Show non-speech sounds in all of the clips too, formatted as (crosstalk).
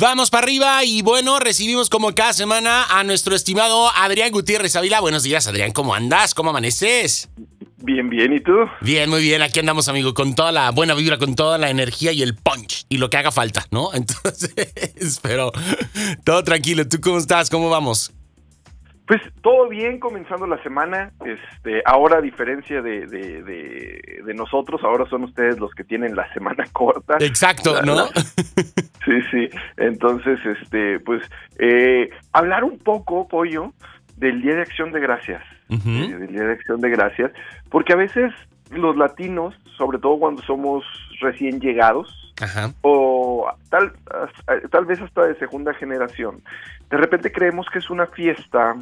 Vamos para arriba y bueno, recibimos como cada semana a nuestro estimado Adrián Gutiérrez Ávila. Buenos días, Adrián, ¿cómo andas? ¿Cómo amaneces? Bien, bien, ¿y tú? Bien, muy bien. Aquí andamos, amigo, con toda la buena vibra, con toda la energía y el punch y lo que haga falta, ¿no? (laughs) Entonces, pero todo tranquilo. ¿Tú cómo estás? ¿Cómo vamos? Pues todo bien, comenzando la semana. Este, ahora a diferencia de, de, nosotros, ahora son ustedes los que tienen la semana (laughs) corta. Exacto, ¿no? (laughs) sí, sí. Entonces, este, pues, eh, hablar un poco, Pollo, del Día de Acción de Gracias. Eh, del Día de Acción de Gracias, porque a veces los latinos, sobre todo cuando somos recién llegados, o tal, tal vez hasta de segunda generación, de repente creemos que es una fiesta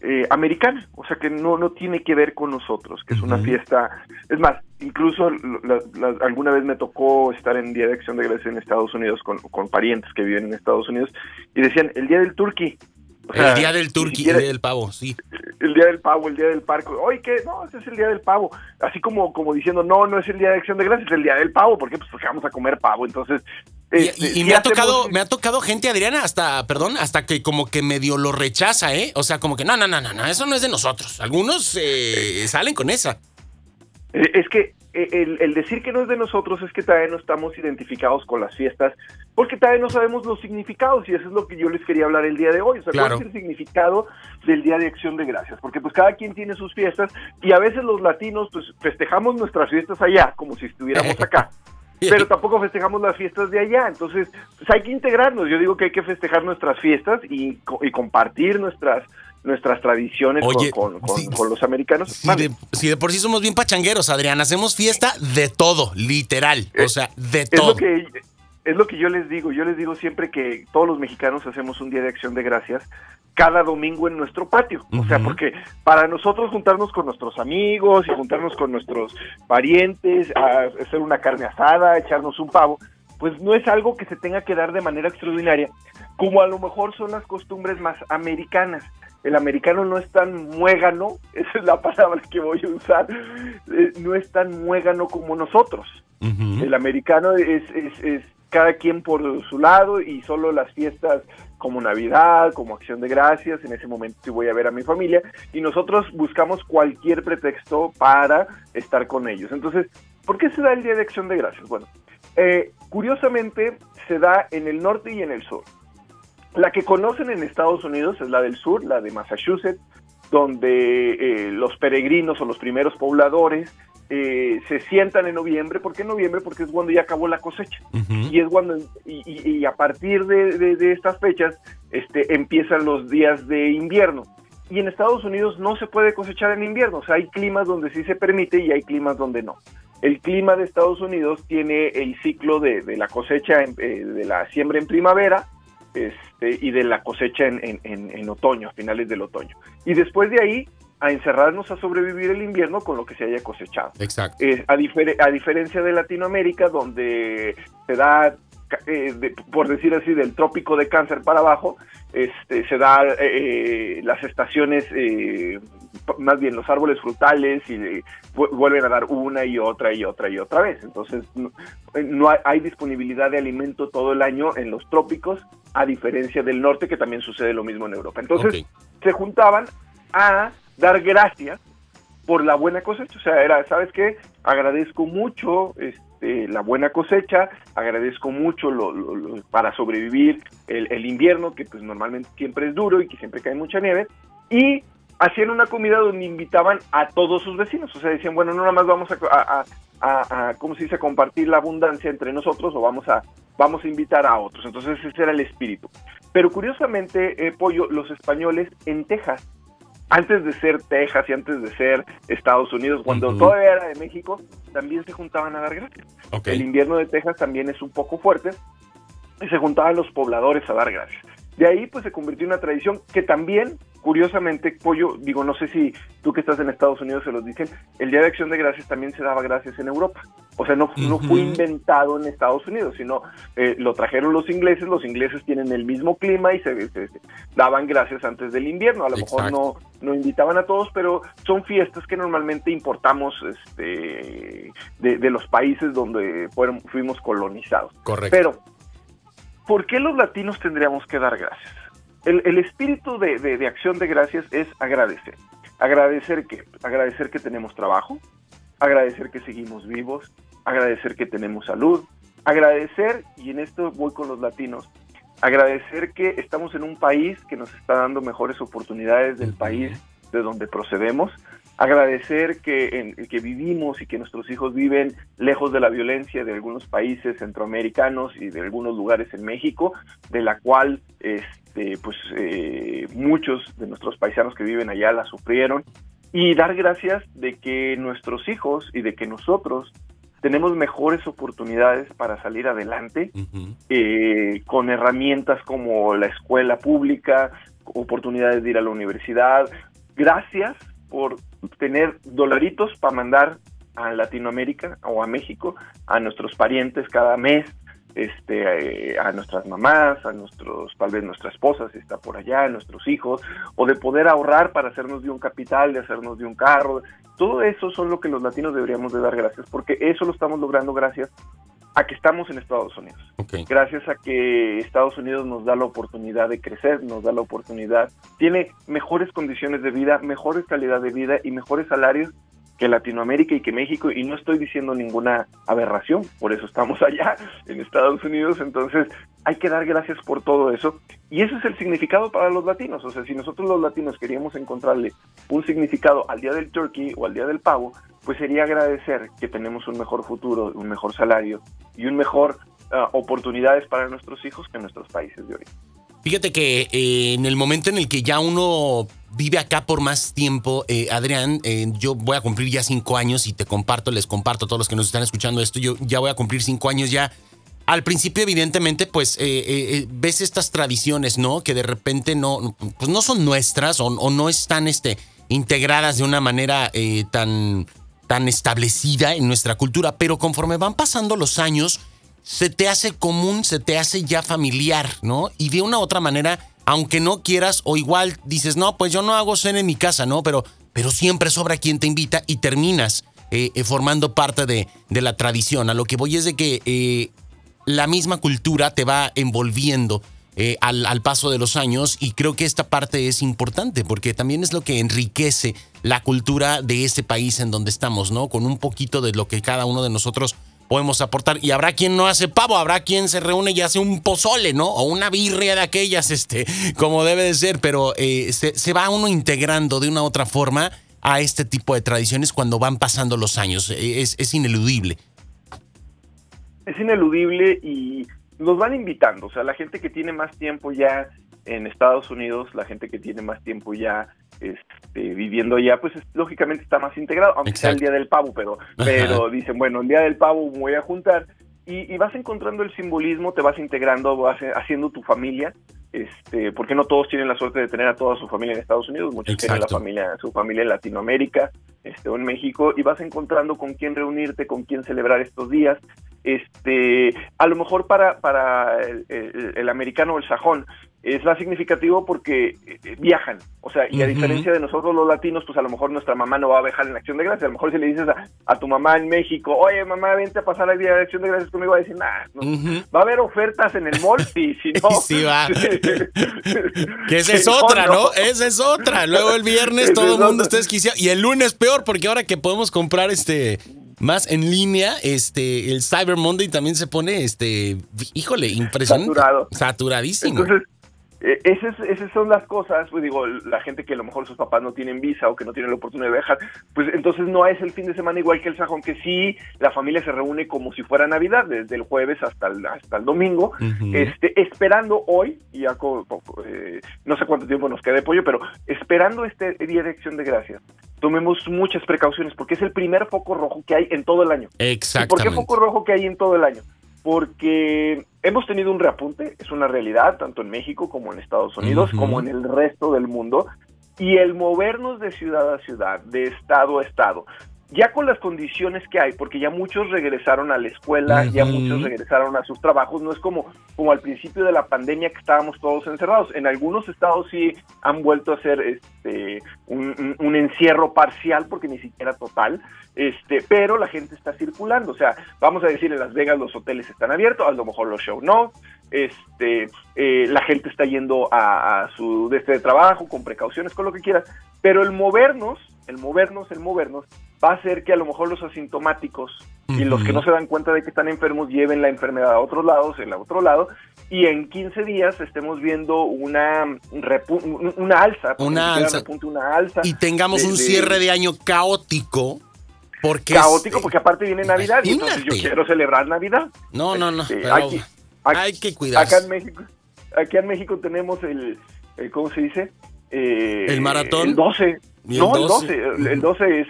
eh, americana, o sea que no, no tiene que ver con nosotros, que es una fiesta, es más, incluso alguna vez me tocó estar en Día de Acción de Gracias en Estados Unidos con, con parientes que viven en Estados Unidos y decían, el Día del Turkey, el día del turqui, el día del pavo, sí. El día del pavo, el día del parco. Oye, ¿qué? No, ese es el día del pavo. Así como, como diciendo, no, no es el día de acción de gracias, es el día del pavo. porque Pues porque vamos a comer pavo. Entonces. Y, este, me ha tocado, me ha tocado gente, Adriana, hasta, perdón, hasta que como que medio lo rechaza, ¿eh? O sea, como que no, no, no, no, no, eso no es de nosotros. Algunos eh, salen con esa. Eh, es que eh, el, decir que no es de nosotros es que todavía no estamos identificados con las fiestas, porque todavía no sabemos los significados, y eso es lo que yo les quería hablar el día de hoy. O sea, cuál es el significado del Día de Acción de Gracias, porque pues cada quien tiene sus fiestas, y a veces los latinos pues festejamos nuestras fiestas allá, como si estuviéramos (laughs) acá. Pero tampoco festejamos las fiestas de allá, entonces pues, hay que integrarnos. Yo digo que hay que festejar nuestras fiestas y, y compartir nuestras nuestras tradiciones con, los americanos. Si de, por sí somos bien pachangueros, Adrián, hacemos fiesta de todo, literal, o sea, de todo. Lo, que, es lo que yo les digo, yo les digo siempre que todos los mexicanos hacemos un día de acción de gracias cada domingo en nuestro patio, o sea, porque para nosotros juntarnos con nuestros amigos y juntarnos con nuestros parientes, hacer una carne asada, echarnos un pavo, pues no es algo que se tenga que dar de manera extraordinaria, como a lo mejor son las costumbres más americanas. El americano no es tan muégano, (laughs) esa es la palabra que voy a usar, eh, no es tan muégano como nosotros. El americano es, es, cada quien por su lado y solo las fiestas como Navidad, como Acción de Gracias, en ese momento voy a ver a mi familia y nosotros buscamos cualquier pretexto para estar con ellos. Entonces, ¿por qué se da el Día de Acción de Gracias? Bueno, eh, curiosamente se da en el norte y en el sur. La que conocen en Estados Unidos es la del sur, la de Massachusetts, donde eh, los peregrinos o los primeros pobladores eh, se sientan en noviembre. ¿Por qué en noviembre? Porque es cuando ya acabó la cosecha. Y es cuando, y, a partir de, estas fechas, este, empiezan los días de invierno. Y en Estados Unidos no se puede cosechar en invierno. O sea, hay climas donde sí se permite y hay climas donde no. El clima de Estados Unidos tiene el ciclo de, la cosecha, eh, de la siembra en primavera, este, y de la cosecha en, en, otoño, a finales del otoño. Y después de ahí, a encerrarnos a sobrevivir el invierno con lo que se haya cosechado. Exacto. Eh, a, a, diferencia de Latinoamérica, donde se da, eh, por decir así, del trópico de cáncer para abajo, este, se da eh, las estaciones más bien los árboles frutales y vuelven a dar una y otra y otra y otra vez. Entonces, no, hay, disponibilidad de alimento todo el año en los trópicos, a diferencia del norte, que también sucede lo mismo en Europa. Entonces, se juntaban a dar gracias por la buena cosecha. O sea, era, ¿sabes qué? Agradezco mucho este, la buena cosecha, agradezco mucho lo, para sobrevivir el, invierno, que pues normalmente siempre es duro y que siempre cae mucha nieve, y hacían una comida donde invitaban a todos sus vecinos. O sea, decían, bueno, no nada más vamos a, a, ¿cómo se dice?, compartir la abundancia entre nosotros o vamos a, vamos a invitar a otros. Entonces ese era el espíritu. Pero curiosamente, eh, Pollo, los españoles en Texas, antes de ser Texas y antes de ser Estados Unidos, cuando todavía era de México, también se juntaban a dar gracias. El invierno de Texas también es un poco fuerte y se juntaban los pobladores a dar gracias. De ahí pues se convirtió en una tradición que también curiosamente, Pollo, digo, no sé si tú que estás en Estados Unidos se los dicen, el Día de Acción de Gracias también se daba gracias en Europa. O sea, no, no fue inventado en Estados Unidos, sino eh, lo trajeron los ingleses, los ingleses tienen el mismo clima y se, daban gracias antes del invierno. A lo mejor no, no invitaban a todos, pero son fiestas que normalmente importamos este, de, los países donde fueron, fuimos colonizados. Correcto. Pero ¿por qué los latinos tendríamos que dar gracias? El, espíritu de, acción de gracias es agradecer. Agradecer que, agradecer que tenemos trabajo, agradecer que seguimos vivos, agradecer que tenemos salud, agradecer, y en esto voy con los latinos, agradecer que estamos en un país que nos está dando mejores oportunidades del país de donde procedemos, agradecer que, en, que vivimos y que nuestros hijos viven lejos de la violencia de algunos países centroamericanos y de algunos lugares en México, de la cual este, pues, eh, muchos de nuestros paisanos que viven allá la sufrieron, y dar gracias de que nuestros hijos y de que nosotros tenemos mejores oportunidades para salir adelante eh, con herramientas como la escuela pública, oportunidades de ir a la universidad. Gracias por tener dolaritos para mandar a Latinoamérica o a México a nuestros parientes cada mes, este, eh, a nuestras mamás, a nuestros, tal vez nuestra esposa si está por allá, a nuestros hijos, o de poder ahorrar para hacernos de un capital, de hacernos de un carro. Todo eso son lo que los latinos deberíamos de dar gracias, porque eso lo estamos logrando gracias a que estamos en Estados Unidos. Gracias a que Estados Unidos nos da la oportunidad de crecer, nos da la oportunidad, tiene mejores condiciones de vida, mejores calidad de vida y mejores salarios que Latinoamérica y que México, y no estoy diciendo ninguna aberración, por eso estamos (laughs) allá en Estados Unidos, entonces hay que dar gracias por todo eso, y ese es el significado para los latinos, o sea, si nosotros los latinos queríamos encontrarle un significado al día del turkey o al día del pavo, pues sería agradecer que tenemos un mejor futuro, un mejor salario y un mejor ah, oportunidades para nuestros hijos que en nuestros países de origen. Fíjate que eh, en el momento en el que ya uno vive acá por más tiempo, eh, Adrián, eh, yo voy a cumplir ya cinco años y te comparto, les comparto a todos los que nos están escuchando esto, yo ya voy a cumplir cinco años ya. Al principio, evidentemente, pues ves estas tradiciones, ¿no? Que de repente no, pues no son nuestras o, o no están este, integradas de una manera tan, tan establecida en nuestra cultura, pero conforme van pasando los años, se te hace común, se te hace ya familiar, ¿no? Y de una u otra manera, aunque no quieras, o igual dices, no, pues yo no hago cena en mi casa, ¿no? Pero, pero siempre sobra quien te invita y terminas eh, eh, formando parte de, de, la tradición. A lo que voy es de que eh, la misma cultura te va envolviendo. Al, al, paso de los años y creo que esta parte es importante porque también es lo que enriquece la cultura de ese país en donde estamos, ¿no? Con un poquito de lo que cada uno de nosotros podemos aportar. Y habrá quien no hace pavo, habrá quien se reúne y hace un pozole, ¿no? O una birria de aquellas, (laughs) este, como debe de ser, pero eh, se, va uno integrando de una u otra forma a este tipo de tradiciones cuando van pasando los años. E, es, es ineludible. Es ineludible y nos van invitando, o sea, la gente que tiene más tiempo ya en Estados Unidos, la gente que tiene más tiempo ya este, viviendo allá, pues lógicamente está más integrado, aunque sea el día del pavo, pero, pero dicen, bueno, el día del pavo voy a juntar y, vas encontrando el simbolismo, te vas integrando, vas haciendo tu familia, este, porque no todos tienen la suerte de tener a toda su familia en Estados Unidos, muchos tienen la familia, su familia en Latinoamérica, este, o en México, y vas encontrando con quién reunirte, con quién celebrar estos días. Este, a lo mejor para, para el, el americano o el sajón, es más significativo porque eh, viajan, o sea, y a diferencia de nosotros los latinos, pues a lo mejor nuestra mamá no va a viajar en Acción de Gracias, a lo mejor si le dices a, tu mamá en México, oye mamá, vente a pasar el día de Acción de Gracias conmigo, va a decir, nah, va a haber ofertas en el mall, sí, si (laughs) no. sí va. (laughs) que esa es otra, ¿no? Esa es otra. Luego el viernes todo el mundo está desquiciado y el lunes peor porque ahora que podemos comprar este más en línea, este, el Cyber Monday también se pone, este, híjole, impresionante. Saturado. Saturadísimo. Eh, esas, esas son las cosas, pues digo, la gente que a lo mejor sus papás no tienen visa o que no tienen la oportunidad de viajar, pues entonces no es el fin de semana igual que el sajón, que sí, la familia se reúne como si fuera Navidad, desde el jueves hasta el, hasta el domingo, este, esperando hoy, y ya eh, no sé cuánto tiempo nos queda de pollo, pero esperando este Día de Acción de Gracias, tomemos muchas precauciones, porque es el primer foco rojo que hay en todo el año. Exactamente. ¿Por qué foco rojo que hay en todo el año? porque hemos tenido un reapunte, es una realidad, tanto en México como en Estados Unidos, como en el resto del mundo, y el movernos de ciudad a ciudad, de estado a estado, ya con las condiciones que hay, porque ya muchos regresaron a la escuela, ya muchos regresaron a sus trabajos, no es como, como al principio de la pandemia que estábamos todos encerrados. En algunos estados sí han vuelto a hacer este, un, encierro parcial, porque ni siquiera total, este, pero la gente está circulando. O sea, vamos a decir, en Las Vegas los hoteles están abiertos, a lo mejor los shows no, este, eh, la gente está yendo a, su de este trabajo con precauciones, con lo que quiera, pero el movernos, el movernos, el movernos, va a hacer que a lo mejor los asintomáticos y los que no se dan cuenta de que están enfermos lleven la enfermedad a otros lados, en otro lado, y en 15 días estemos viendo una, una alza. Una alza. una alza. Y tengamos un cierre de año caótico. Porque caótico, porque aparte viene Navidad y entonces yo quiero celebrar Navidad. No, no, no. Este, hay que cuidarse. Acá en México, aquí en México tenemos el, ¿cómo se dice? Eh, el maratón. El 12 no, el 12, el 12 es,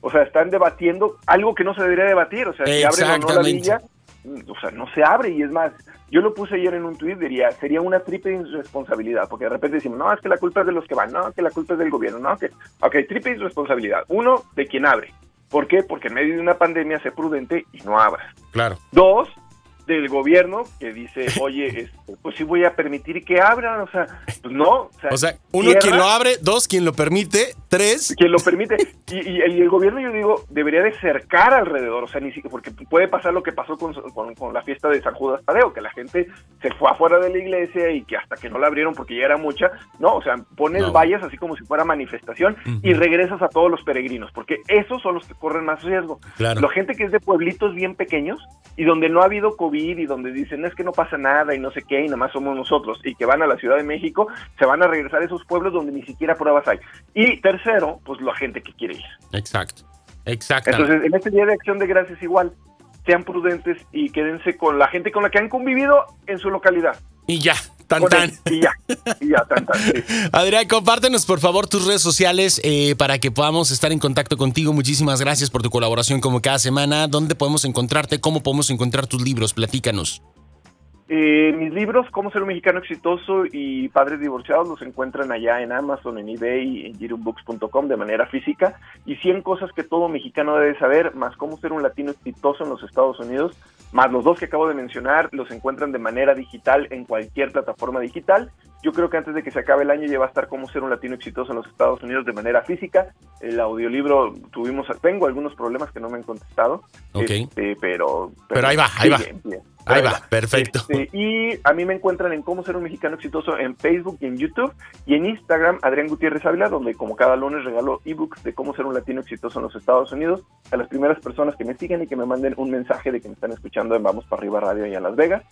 o sea, están debatiendo algo que no se debería debatir, o sea, si abren o no la villa, o sea, no se abre y es más, yo lo puse ayer en un tuit, diría, sería una triple irresponsabilidad, porque de repente decimos, no, es que la culpa es de los que van, no, que la culpa es del gobierno, no, que, ok, triple irresponsabilidad. Uno, de quien abre. ¿Por qué? Porque en medio de una pandemia sé prudente y no abras. Claro. Dos, del gobierno que dice, (laughs) oye, este, pues sí voy a permitir que abran, o sea, pues no. O sea, uno quien lo abre, dos quien lo permite, tres. Quien lo permite. Y, el gobierno, yo digo, debería de cercar alrededor, o sea, ni siquiera, porque puede pasar lo que pasó con, con, la fiesta de San Judas Tadeo, que la gente se fue afuera de la iglesia y que hasta que no la abrieron porque ya era mucha, no, o sea, pones vallas así como si fuera manifestación y regresas a todos los peregrinos, porque esos son los que corren más riesgo. Claro. La gente que es de pueblitos bien pequeños y donde no ha habido COVID y donde dicen es que no pasa nada y no sé qué y nada más somos nosotros y que van a la Ciudad de México, se van a regresar a esos pueblos donde ni siquiera pruebas hay. Y tercero, pues la gente que quiere ir. Exacto, exacto. Entonces, en este Día de Acción de Gracias igual, sean prudentes y quédense con la gente con la que han convivido en su localidad. Y ya, tan tan. Y ya, y ya, tan tan. (laughs) Adrián, compártenos por favor tus redes sociales eh, para que podamos estar en contacto contigo. Muchísimas gracias por tu colaboración como cada semana. ¿Dónde podemos encontrarte? ¿Cómo podemos encontrar tus libros? Platícanos. Eh, mis libros, Cómo ser un mexicano exitoso y Padres divorciados, los encuentran allá en Amazon, en eBay, en jirubooks.com de manera física. Y 100 cosas que todo mexicano debe saber, más cómo ser un latino exitoso en los Estados Unidos, más los dos que acabo de mencionar, los encuentran de manera digital en cualquier plataforma digital. Yo creo que antes de que se acabe el año ya va a estar cómo ser un latino exitoso en los Estados Unidos de manera física. El audiolibro tuvimos, tengo algunos problemas que no me han contestado. Ok. Este, pero, pero, ahí va, ahí va. Ahí va, perfecto. Este, y a mí me encuentran en Cómo ser un mexicano exitoso en Facebook y en YouTube y en Instagram, Adrián Gutiérrez Ávila, donde como cada lunes regalo ebooks de cómo ser un latino exitoso en los Estados Unidos a las primeras personas que me sigan y que me manden un mensaje de que me están escuchando en Vamos para Arriba Radio y en Las Vegas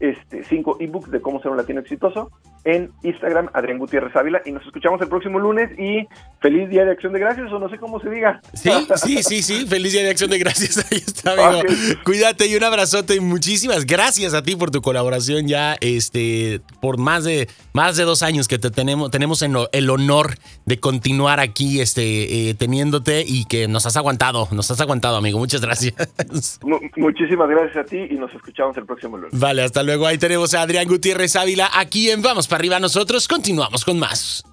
este, cinco ebooks de cómo ser un latino exitoso en Instagram, Adrián Gutiérrez Ávila. Y nos escuchamos el próximo lunes y feliz Día de Acción de Gracias, o no sé cómo se diga. Sí, sí, sí, sí, feliz Día de Acción de Gracias. (laughs) Ahí está, amigo. Cuídate y un abrazote y muchísimas gracias a ti por tu colaboración ya, este, por más de, más de dos años que te tenemos, tenemos el honor de continuar aquí, este, eh, teniéndote y que nos has aguantado, nos has aguantado, amigo. Muchas gracias. muchísimas gracias a ti y nos escuchamos el próximo lunes. Vale, hasta luego. Ahí tenemos a Adrián Gutiérrez Ávila aquí en Vamos para arriba. Nosotros continuamos con más.